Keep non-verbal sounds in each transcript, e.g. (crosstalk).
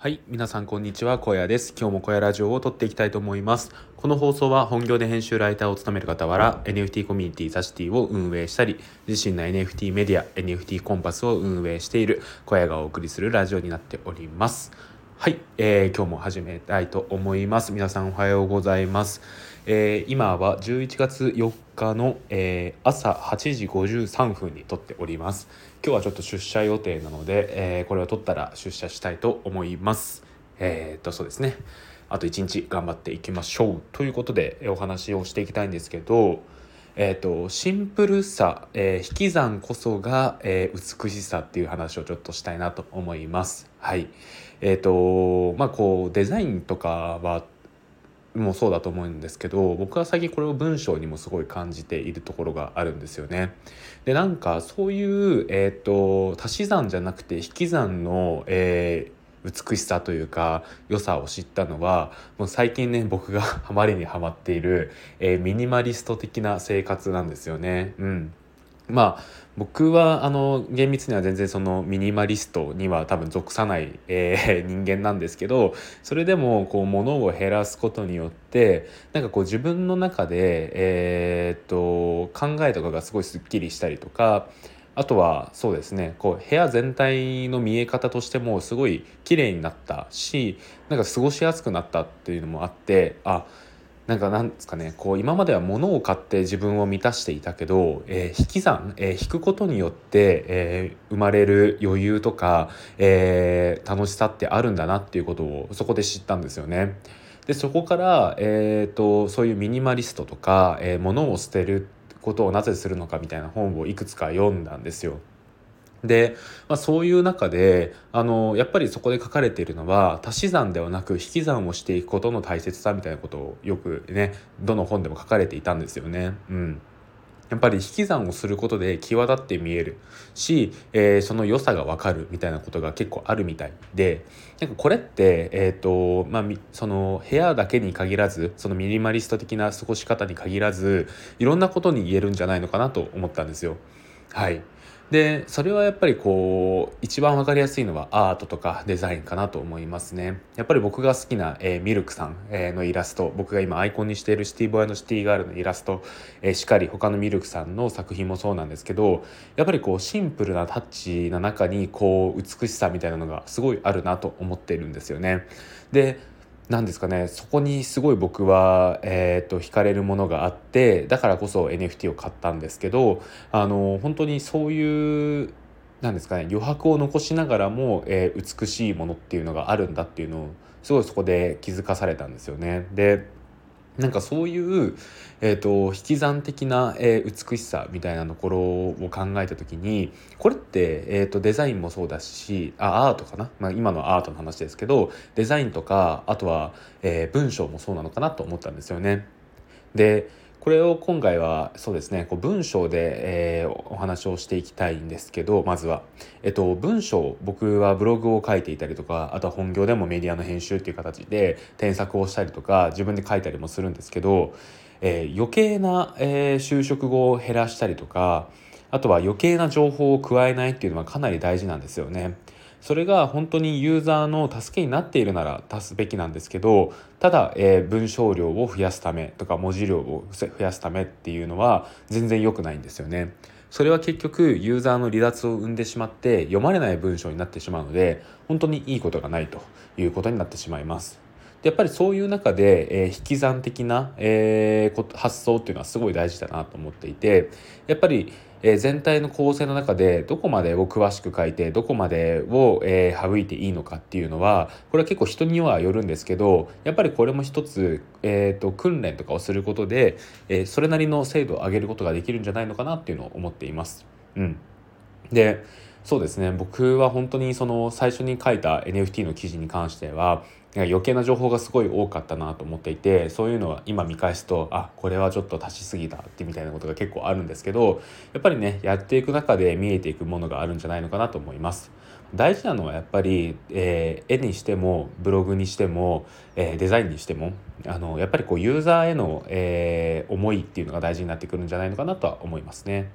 はい。皆さん、こんにちは。小屋です。今日も小屋ラジオを撮っていきたいと思います。この放送は本業で編集ライターを務める傍ら、NFT コミュニティザシティを運営したり、自身の NFT メディア、NFT コンパスを運営している小屋がお送りするラジオになっております。はい。えー、今日も始めたいと思います。皆さん、おはようございます。えー、今は11月4日の、えー、朝8時53分に撮っております今日はちょっと出社予定なので、えー、これを撮ったら出社したいと思いますえっとそうですねあと1日頑張っていきましょうということでお話をしていきたいんですけどえーと、シンプルさ、えー、引き算こそが、えー、美しさっていう話をちょっとしたいなと思います。はい。えっ、ー、とまあこうデザインとかはもそうだと思うんですけど僕は最近これを文章にもすごい感じているところがあるんですよね。でなんかそういう、えーと、足し算じゃなくて引き算の、えー、美しさというか良さを知ったのはもう最近ね僕が (laughs) ハマりにはまっている、えー、ミニマリスト的な生活なんですよね。うんまあ僕はあの厳密には全然そのミニマリストには多分属さない、えー、(laughs) 人間なんですけどそれでもこう物を減らすことによってなんかこう自分の中で、えー、っと考えとかがすごいすっきりしたりとかあとはそうですねこう部屋全体の見え方としてもすごい綺麗になったしなんか過ごしやすくなったっていうのもあってあなんかなんですかねこう今までは物を買って自分を満たしていたけど、えー、引き算、えー、引くことによって、えー、生まれる余裕とか、え楽しさってあるんだなっていうことをそこで知ったんですよね。でそこから、えーと、そういうミニマリストとか、え物を捨てることをなぜするのかみたいな本をいくつか読んだんですよ。で、まあ、そういう中であのやっぱりそこで書かれているのは足し算ではなく引き算をしていくことの大切さみたいなことをよくねどの本でも書かれていたんですよね。うんやっぱり引き算をすることで際立って見えるし、えー、その良さが分かるみたいなことが結構あるみたいでなんかこれって、えーとまあ、その部屋だけに限らずそのミニマリスト的な過ごし方に限らずいろんなことに言えるんじゃないのかなと思ったんですよ。はい。でそれはやっぱりこう一番分かりやすいのはアートとかデザインかなと思いますね。やっぱり僕が好きな、えー、ミルクさん、えー、のイラスト僕が今アイコンにしているシティボーイのシティガールのイラスト、えー、しっかり他のミルクさんの作品もそうなんですけどやっぱりこうシンプルなタッチな中にこう美しさみたいなのがすごいあるなと思っているんですよね。で何ですかねそこにすごい僕は、えーと、惹かれるものがあってだからこそ NFT を買ったんですけどあの本当にそういうなんですかね余白を残しながらも、えー、美しいものっていうのがあるんだっていうのをすごいそこで気づかされたんですよね。でなんかそういう、えーと、引き算的な、えー、美しさみたいなところを考えた時にこれって、えーと、デザインもそうだしあアートかな、まあ、今のアートの話ですけどデザインとかあとは、えー、文章もそうなのかなと思ったんですよね。でこれを今回はそうですねこう文章で、えー、お話をしていきたいんですけどまずは、えっと、文章僕はブログを書いていたりとかあとは本業でもメディアの編集っていう形で添削をしたりとか自分で書いたりもするんですけど、えー、余計な、えー、就職後を減らしたりとかあとは余計な情報を加えないっていうのはかなり大事なんですよね。それが本当にユーザーの助けになっているなら足すべきなんですけどただ、えー、文章量を増やすためとか文字量を増やすためっていうのは全然良くないんですよね。それは結局ユーザーの離脱を生んでしまって読まれない文章になってしまうので本当にいいことがないということになってしまいます。でやっぱりそういう中で、えー、引き算的な、えー、発想っていうのはすごい大事だなと思っていてやっぱりえー、全体の構成の中でどこまでを詳しく書いてどこまでを、えー、省いていいのかっていうのはこれは結構人にはよるんですけどやっぱりこれも一つ、えーと、訓練とかをすることで、えー、それなりの精度を上げることができるんじゃないのかなっていうのを思っています。うん、でそうですね僕は本当にその最初に書いた NFT の記事に関しては余計な情報がすごい多かったなと思っていてそういうのは今見返すとあこれはちょっと足しすぎたってみたいなことが結構あるんですけどやっぱりねやっていく中で見えていくものがあるんじゃないのかなと思います。大事なのはやっぱり、えー、絵にしてもブログにしても、えー、デザインにしてもあのやっぱりこうユーザーへの、えー、思いっていうのが大事になってくるんじゃないのかなとは思いますね。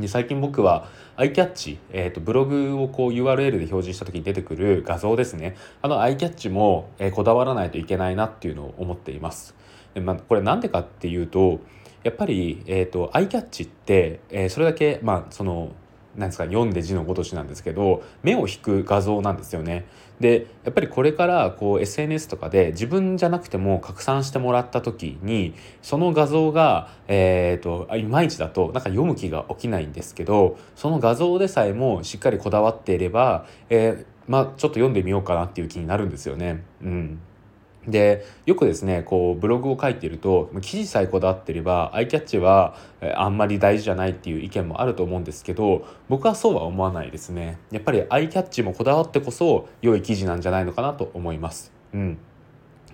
で最近僕はアイキャッチ、えーと、ブログをこう URL で表示した時に出てくる画像ですね。あのアイキャッチも、えー、こだわらないといけないなっていうのを思っています。で、まあ、これなんでかっていうとやっぱり、えーと、と iCatch って、えー、それだけまあそのなんですか読んで字のごとしなんですけど目を引く画像なんですよね。でやっぱりこれからこう SNS とかで自分じゃなくても拡散してもらった時にその画像が、えーと、いまいちだとなんか読む気が起きないんですけどその画像でさえもしっかりこだわっていれば、えー、まあ、ちょっと読んでみようかなっていう気になるんですよね。うんでよくですねこうブログを書いていると記事さえこだわってればアイキャッチはあんまり大事じゃないっていう意見もあると思うんですけど僕はそうは思わないですねやっぱりアイキャッチもこだわってこそ良い記事なんじゃないのかなと思います。うん、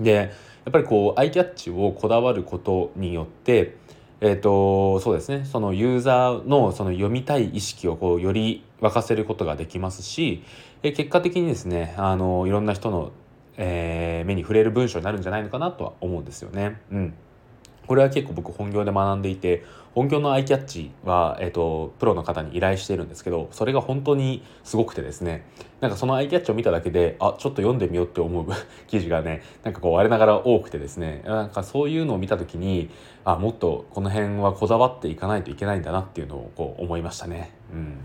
でやっぱりこうアイキャッチをこだわることによってえーと、そうですねそのユーザーのその読みたい意識をこうより沸かせることができますし結果的にですねあのいろんな人のえー、目に触れる文章になるんじゃないのかなとは思うんですよね。うん。これは結構僕本業で学んでいて本業のアイキャッチは、えーと、プロの方に依頼しているんですけどそれが本当にすごくてですね。なんかそのアイキャッチを見ただけであちょっと読んでみようって思う (laughs) 記事がねなんかこう我ながら多くてですね。なんかそういうのを見た時にあもっとこの辺はこだわっていかないといけないんだなっていうのをこう思いましたね。うん。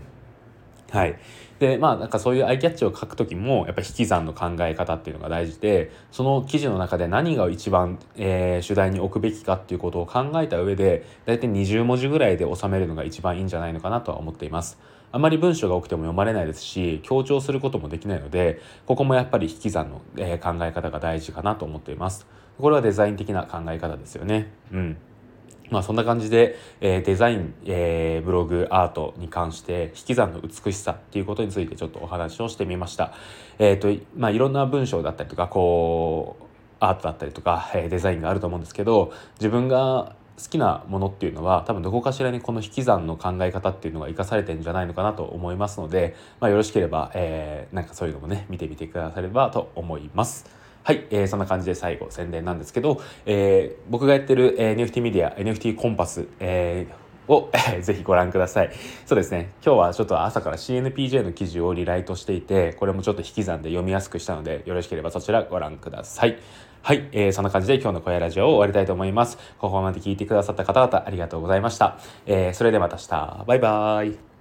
はい、でまあなんかそういうアイキャッチを書く時もやっぱ引き算の考え方っていうのが大事でその記事の中で何が一番、えー、主題に置くべきかっていうことを考えた上で大体20文字ぐらいで収めるのが一番いいんじゃないのかなとは思っています。あまり文章が多くても読まれないですし強調することもできないのでここもやっぱり引き算の、えー、考え方が大事かなと思っています。これはデザイン的な考え方ですよね。うんまあそんな感じで、えー、デザイン、えー、ブログアートに関して引き算の美しさっていうことについてちょっとお話をしてみました。えっ、ー、とまあいろんな文章だったりとかこうアートだったりとか、えデザインがあると思うんですけど自分が好きなものっていうのは多分どこかしらにこの引き算の考え方っていうのが生かされてんじゃないのかなと思いますので、まあ、よろしければ、えー、なんかそういうのもね見てみてくださればと思います。はい、えー、そんな感じで最後宣伝なんですけど、えー、僕がやってる、えー、NFT メディア NFT コンパス、えー、を、(laughs) ぜひご覧ください。そうですね。今日はちょっと朝から CNPJ の記事をリライトしていて、これもちょっと引き算で読みやすくしたので、よろしければそちらご覧ください。はい、えー、そんな感じで今日の小屋ラジオを終わりたいと思います。ここまで聞いてくださった方々ありがとうございました。えー、それではまた明日。バイバーイ。